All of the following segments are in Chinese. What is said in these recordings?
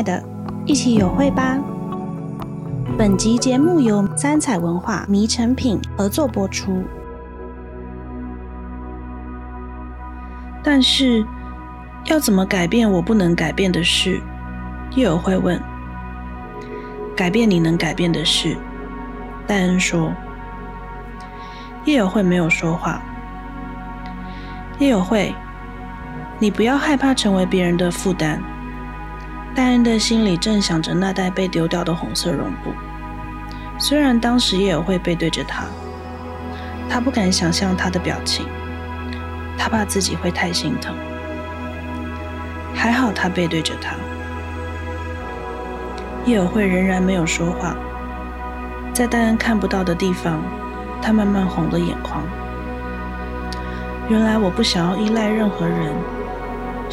爱的，一起有会吧。本集节目由三彩文化迷成品合作播出。但是，要怎么改变我不能改变的事？叶有会问。改变你能改变的事，戴恩说。叶友会没有说话。叶友会，你不要害怕成为别人的负担。戴恩的心里正想着那袋被丢掉的红色绒布。虽然当时叶有会背对着他，他不敢想象他的表情，他怕自己会太心疼。还好他背对着他。叶有会仍然没有说话，在戴恩看不到的地方，他慢慢红了眼眶。原来我不想要依赖任何人，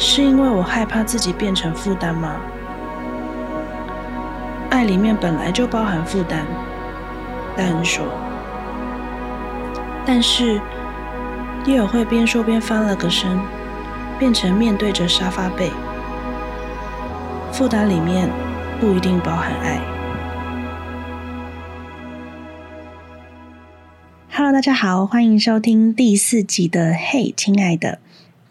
是因为我害怕自己变成负担吗？爱里面本来就包含负担，戴恩说。但是叶尔会边说边翻了个身，变成面对着沙发背。负担里面不一定包含爱。Hello，大家好，欢迎收听第四集的《嘿，亲爱的》。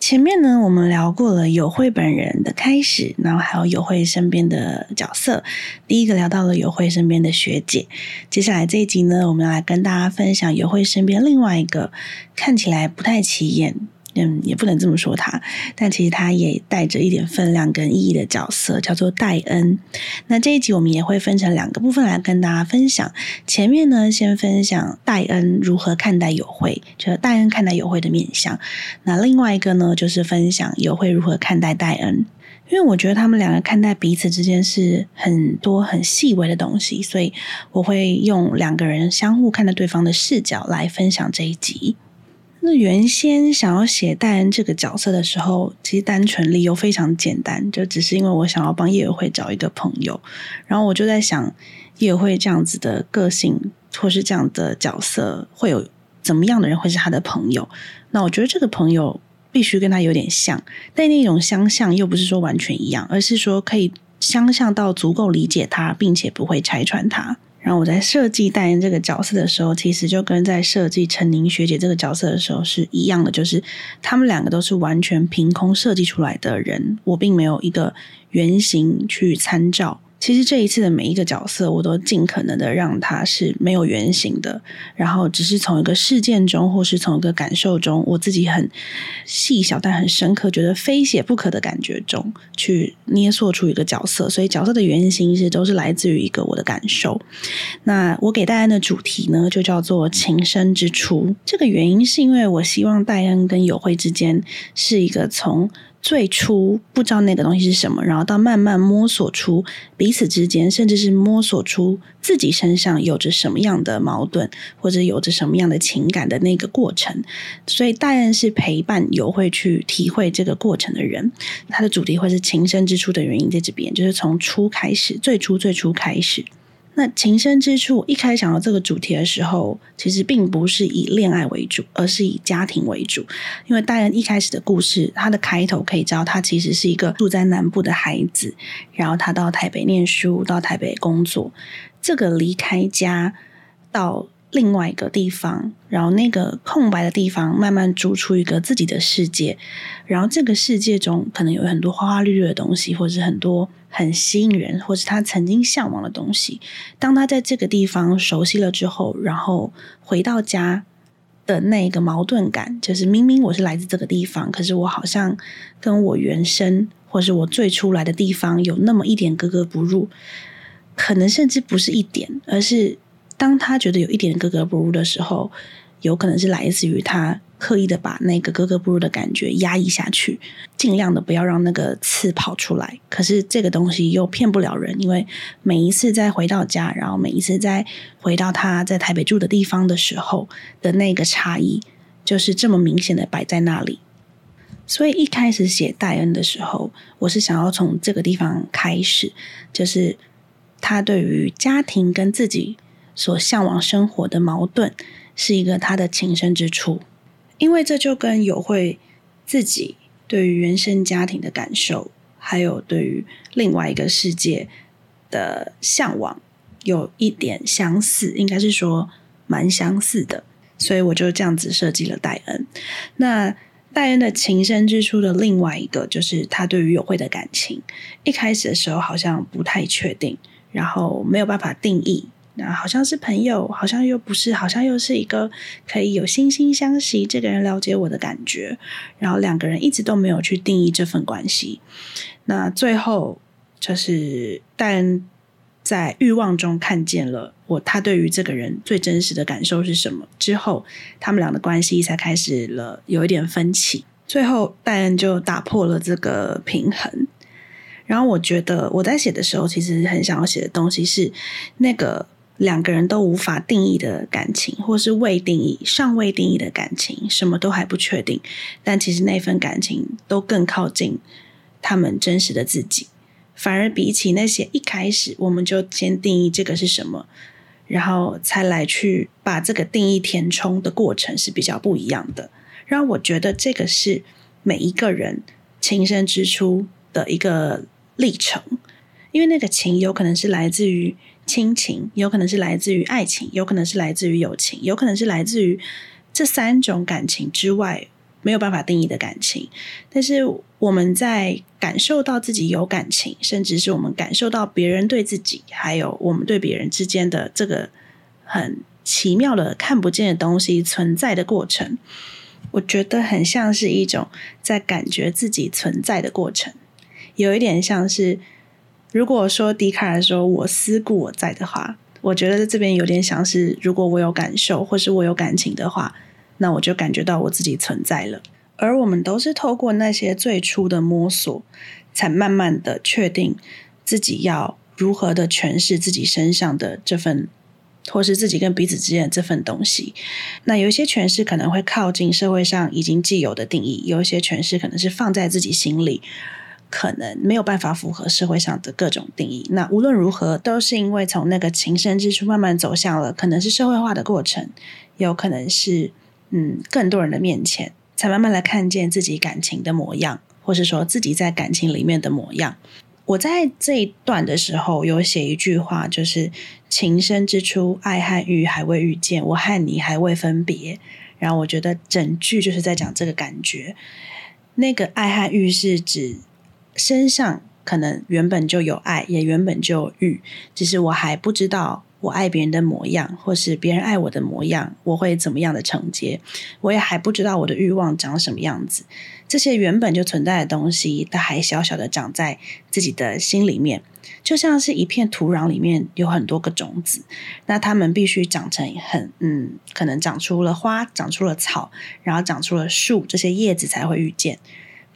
前面呢，我们聊过了有慧本人的开始，然后还有有慧身边的角色。第一个聊到了有慧身边的学姐，接下来这一集呢，我们要来跟大家分享有慧身边另外一个看起来不太起眼。嗯，也不能这么说他，但其实他也带着一点分量跟意义的角色，叫做戴恩。那这一集我们也会分成两个部分来跟大家分享。前面呢，先分享戴恩如何看待友会，就是戴恩看待友会的面相。那另外一个呢，就是分享友会如何看待戴恩。因为我觉得他们两个看待彼此之间是很多很细微的东西，所以我会用两个人相互看待对方的视角来分享这一集。那原先想要写戴恩这个角色的时候，其实单纯理由非常简单，就只是因为我想要帮叶有慧找一个朋友。然后我就在想，叶有慧这样子的个性，或是这样的角色，会有怎么样的人会是他的朋友？那我觉得这个朋友必须跟他有点像，但那种相像又不是说完全一样，而是说可以相像到足够理解他，并且不会拆穿他。然后我在设计代言这个角色的时候，其实就跟在设计陈宁学姐这个角色的时候是一样的，就是他们两个都是完全凭空设计出来的人，我并没有一个原型去参照。其实这一次的每一个角色，我都尽可能的让他是没有原型的，然后只是从一个事件中，或是从一个感受中，我自己很细小但很深刻，觉得非写不可的感觉中去捏塑出一个角色。所以角色的原型是都是来自于一个我的感受。那我给戴恩的主题呢，就叫做情深之初。这个原因是因为我希望戴恩跟有慧之间是一个从。最初不知道那个东西是什么，然后到慢慢摸索出彼此之间，甚至是摸索出自己身上有着什么样的矛盾，或者有着什么样的情感的那个过程。所以大人是陪伴有会去体会这个过程的人。他的主题会是情深之初的原因在这边，就是从初开始，最初最初开始。那情深之处，一开始想到这个主题的时候，其实并不是以恋爱为主，而是以家庭为主。因为大人一开始的故事，他的开头可以知道，他其实是一个住在南部的孩子，然后他到台北念书，到台北工作，这个离开家到。另外一个地方，然后那个空白的地方慢慢筑出一个自己的世界，然后这个世界中可能有很多花花绿绿的东西，或者是很多很吸引人，或是他曾经向往的东西。当他在这个地方熟悉了之后，然后回到家的那个矛盾感，就是明明我是来自这个地方，可是我好像跟我原生或是我最初来的地方有那么一点格格不入，可能甚至不是一点，而是。当他觉得有一点格格不入的时候，有可能是来自于他刻意的把那个格格不入的感觉压抑下去，尽量的不要让那个刺跑出来。可是这个东西又骗不了人，因为每一次再回到家，然后每一次再回到他在台北住的地方的时候的那个差异，就是这么明显的摆在那里。所以一开始写戴恩的时候，我是想要从这个地方开始，就是他对于家庭跟自己。所向往生活的矛盾，是一个他的情深之处，因为这就跟有慧自己对于原生家庭的感受，还有对于另外一个世界的向往有一点相似，应该是说蛮相似的，所以我就这样子设计了戴恩。那戴恩的情深之处的另外一个就是他对于友会的感情，一开始的时候好像不太确定，然后没有办法定义。那好像是朋友，好像又不是，好像又是一个可以有惺惺相惜，这个人了解我的感觉。然后两个人一直都没有去定义这份关系。那最后就是戴恩在欲望中看见了我，他对于这个人最真实的感受是什么？之后他们俩的关系才开始了有一点分歧。最后戴恩就打破了这个平衡。然后我觉得我在写的时候，其实很想要写的东西是那个。两个人都无法定义的感情，或是未定义、尚未定义的感情，什么都还不确定。但其实那份感情都更靠近他们真实的自己，反而比起那些一开始我们就先定义这个是什么，然后才来去把这个定义填充的过程是比较不一样的。让我觉得这个是每一个人情深之处的一个历程，因为那个情有可能是来自于。亲情有可能是来自于爱情，有可能是来自于友情，有可能是来自于这三种感情之外没有办法定义的感情。但是我们在感受到自己有感情，甚至是我们感受到别人对自己，还有我们对别人之间的这个很奇妙的看不见的东西存在的过程，我觉得很像是一种在感觉自己存在的过程，有一点像是。如果说笛卡尔说“我思故我在”的话，我觉得在这边有点像是，如果我有感受或是我有感情的话，那我就感觉到我自己存在了。而我们都是透过那些最初的摸索，才慢慢的确定自己要如何的诠释自己身上的这份，或是自己跟彼此之间的这份东西。那有一些诠释可能会靠近社会上已经既有的定义，有一些诠释可能是放在自己心里。可能没有办法符合社会上的各种定义。那无论如何，都是因为从那个情深之处慢慢走向了，可能是社会化的过程，有可能是嗯更多人的面前，才慢慢来看见自己感情的模样，或是说自己在感情里面的模样。我在这一段的时候有写一句话，就是情深之初，爱和欲还未遇见，我和你还未分别。然后我觉得整句就是在讲这个感觉，那个爱和欲是指。身上可能原本就有爱，也原本就有欲，只是我还不知道我爱别人的模样，或是别人爱我的模样，我会怎么样的承接？我也还不知道我的欲望长什么样子。这些原本就存在的东西，它还小小的长在自己的心里面，就像是一片土壤里面有很多个种子，那它们必须长成很嗯，可能长出了花，长出了草，然后长出了树，这些叶子才会遇见。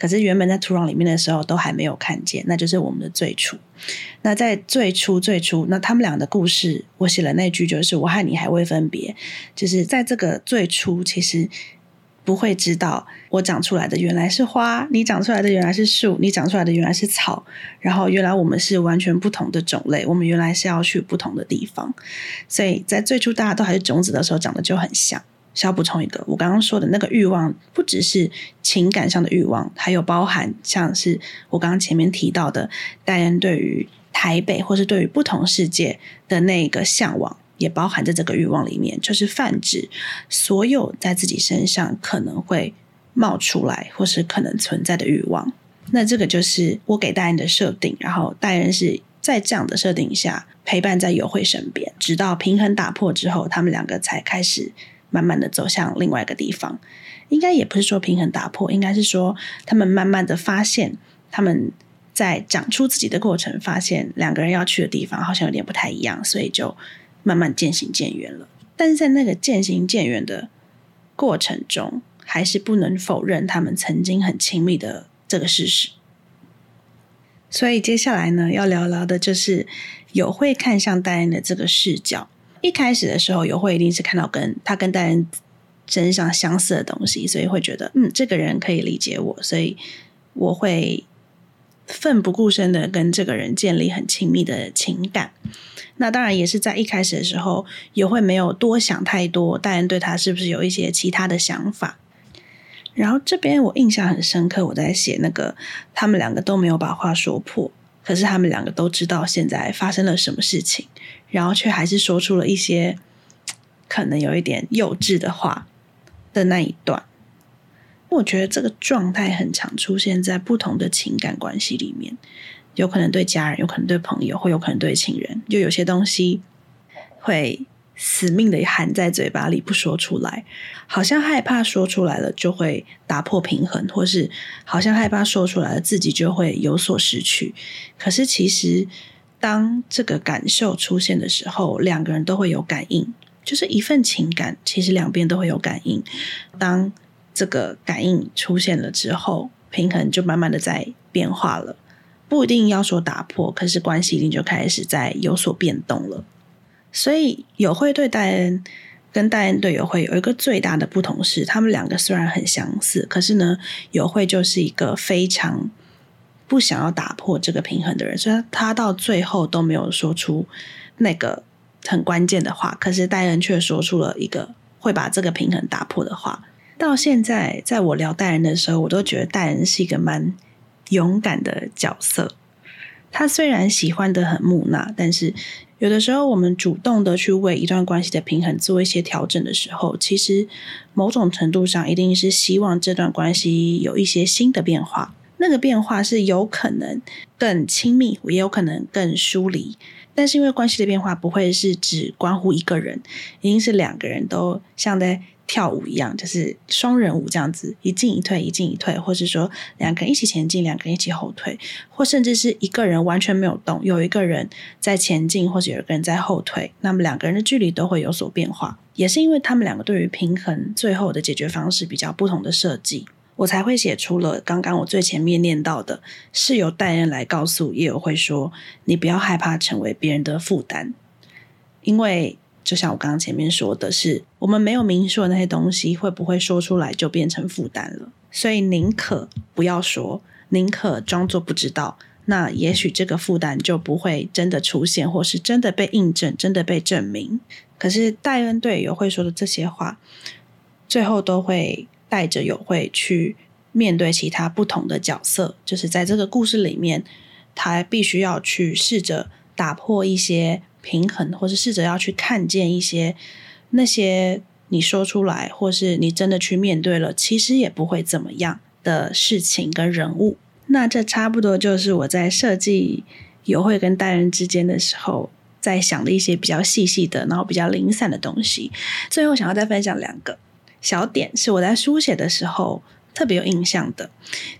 可是原本在土壤里面的时候都还没有看见，那就是我们的最初。那在最初最初，那他们俩的故事，我写了那句就是“我和你还未分别”，就是在这个最初，其实不会知道我长出来的原来是花，你长出来的原来是树，你长出来的原来是草，然后原来我们是完全不同的种类，我们原来是要去不同的地方，所以在最初大家都还是种子的时候，长得就很像。需要补充一个，我刚刚说的那个欲望，不只是情感上的欲望，还有包含像是我刚刚前面提到的，戴恩对于台北或是对于不同世界的那个向往，也包含在这个欲望里面，就是泛指所有在自己身上可能会冒出来或是可能存在的欲望。那这个就是我给戴恩的设定，然后戴恩是在这样的设定下陪伴在友惠身边，直到平衡打破之后，他们两个才开始。慢慢的走向另外一个地方，应该也不是说平衡打破，应该是说他们慢慢的发现，他们在长出自己的过程，发现两个人要去的地方好像有点不太一样，所以就慢慢渐行渐远了。但是在那个渐行渐远的过程中，还是不能否认他们曾经很亲密的这个事实。所以接下来呢，要聊聊的就是有会看向戴安的这个视角。一开始的时候，友会一定是看到跟他跟戴恩身上相似的东西，所以会觉得，嗯，这个人可以理解我，所以我会奋不顾身的跟这个人建立很亲密的情感。那当然也是在一开始的时候，也会没有多想太多，戴恩对他是不是有一些其他的想法。然后这边我印象很深刻，我在写那个他们两个都没有把话说破，可是他们两个都知道现在发生了什么事情，然后却还是说出了一些可能有一点幼稚的话的那一段。我觉得这个状态很常出现在不同的情感关系里面，有可能对家人，有可能对朋友，或有可能对情人，就有些东西会。死命的含在嘴巴里不说出来，好像害怕说出来了就会打破平衡，或是好像害怕说出来了自己就会有所失去。可是其实，当这个感受出现的时候，两个人都会有感应，就是一份情感，其实两边都会有感应。当这个感应出现了之后，平衡就慢慢的在变化了，不一定要说打破，可是关系一定就开始在有所变动了。所以友会对戴恩跟戴恩对友会有一个最大的不同是，他们两个虽然很相似，可是呢，友会就是一个非常不想要打破这个平衡的人，所以他到最后都没有说出那个很关键的话，可是戴恩却说出了一个会把这个平衡打破的话。到现在，在我聊戴恩的时候，我都觉得戴恩是一个蛮勇敢的角色。他虽然喜欢的很木讷，但是。有的时候，我们主动的去为一段关系的平衡做一些调整的时候，其实某种程度上一定是希望这段关系有一些新的变化。那个变化是有可能更亲密，也有可能更疏离。但是因为关系的变化不会是只关乎一个人，一定是两个人都像在。跳舞一样，就是双人舞这样子，一进一退，一进一退，或是说两个人一起前进，两个人一起后退，或甚至是一个人完全没有动，有一个人在前进，或者有一个人在后退，那么两个人的距离都会有所变化。也是因为他们两个对于平衡最后的解决方式比较不同的设计，我才会写出了刚刚我最前面念到的，是由戴恩来告诉也有会说，你不要害怕成为别人的负担，因为。就像我刚刚前面说的是，我们没有明说的那些东西，会不会说出来就变成负担了？所以宁可不要说，宁可装作不知道，那也许这个负担就不会真的出现，或是真的被印证，真的被证明。可是戴恩对有会说的这些话，最后都会带着友会去面对其他不同的角色，就是在这个故事里面，他必须要去试着打破一些。平衡，或是试着要去看见一些那些你说出来，或是你真的去面对了，其实也不会怎么样的事情跟人物。那这差不多就是我在设计有会跟戴恩之间的时候，在想的一些比较细细的，然后比较零散的东西。最后想要再分享两个小点，是我在书写的时候特别有印象的。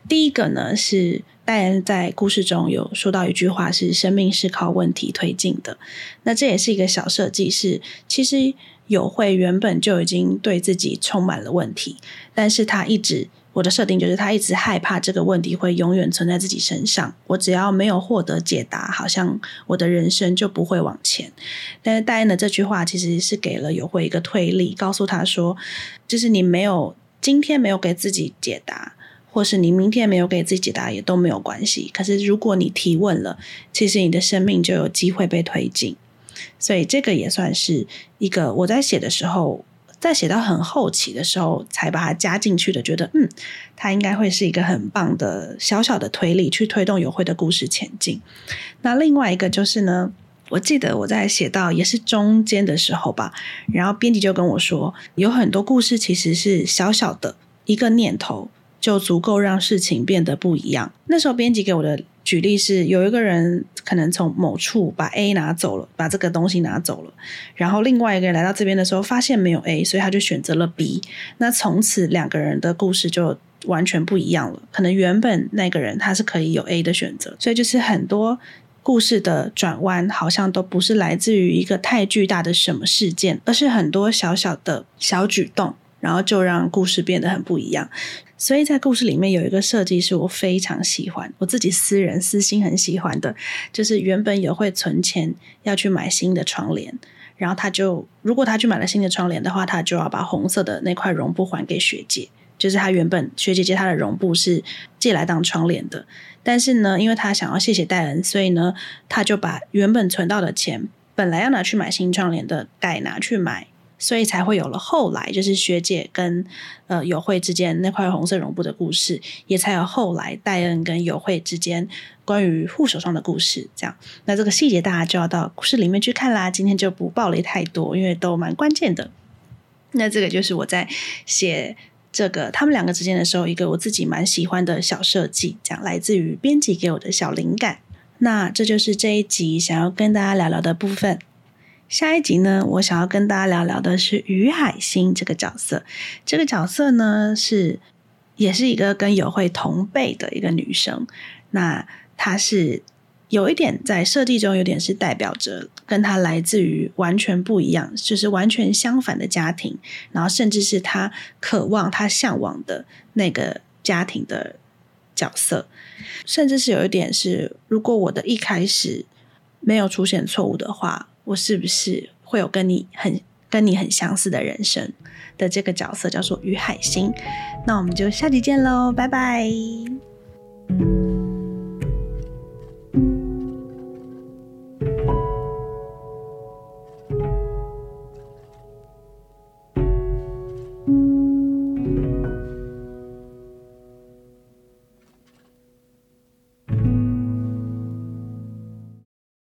第一个呢是。戴恩在故事中有说到一句话，是“生命是靠问题推进的”。那这也是一个小设计，是其实友会原本就已经对自己充满了问题，但是他一直我的设定就是他一直害怕这个问题会永远存在自己身上。我只要没有获得解答，好像我的人生就不会往前。但是戴恩的这句话其实是给了有会一个推力，告诉他说，就是你没有今天没有给自己解答。或是你明天没有给自己解答也都没有关系，可是如果你提问了，其实你的生命就有机会被推进。所以这个也算是一个我在写的时候，在写到很后期的时候才把它加进去的，觉得嗯，它应该会是一个很棒的小小的推力，去推动有会的故事前进。那另外一个就是呢，我记得我在写到也是中间的时候吧，然后编辑就跟我说，有很多故事其实是小小的一个念头。就足够让事情变得不一样。那时候编辑给我的举例是，有一个人可能从某处把 A 拿走了，把这个东西拿走了，然后另外一个人来到这边的时候发现没有 A，所以他就选择了 B。那从此两个人的故事就完全不一样了。可能原本那个人他是可以有 A 的选择，所以就是很多故事的转弯好像都不是来自于一个太巨大的什么事件，而是很多小小的小举动，然后就让故事变得很不一样。所以在故事里面有一个设计是我非常喜欢，我自己私人私心很喜欢的，就是原本有会存钱要去买新的窗帘，然后他就如果他去买了新的窗帘的话，他就要把红色的那块绒布还给学姐，就是他原本学姐借他的绒布是借来当窗帘的，但是呢，因为他想要谢谢戴恩，所以呢，他就把原本存到的钱本来要拿去买新窗帘的，改拿去买所以才会有了后来，就是学姐跟呃友惠之间那块红色绒布的故事，也才有后来戴恩跟友惠之间关于护手霜的故事。这样，那这个细节大家就要到故事里面去看啦。今天就不爆雷太多，因为都蛮关键的。那这个就是我在写这个他们两个之间的时候，一个我自己蛮喜欢的小设计，这样来自于编辑给我的小灵感。那这就是这一集想要跟大家聊聊的部分。下一集呢，我想要跟大家聊聊的是于海星这个角色。这个角色呢，是也是一个跟友惠同辈的一个女生。那她是有一点在设计中，有点是代表着跟她来自于完全不一样，就是完全相反的家庭，然后甚至是她渴望、她向往的那个家庭的角色，甚至是有一点是，如果我的一开始没有出现错误的话。我是不是会有跟你很跟你很相似的人生的这个角色叫做于海星？那我们就下集见喽，拜拜。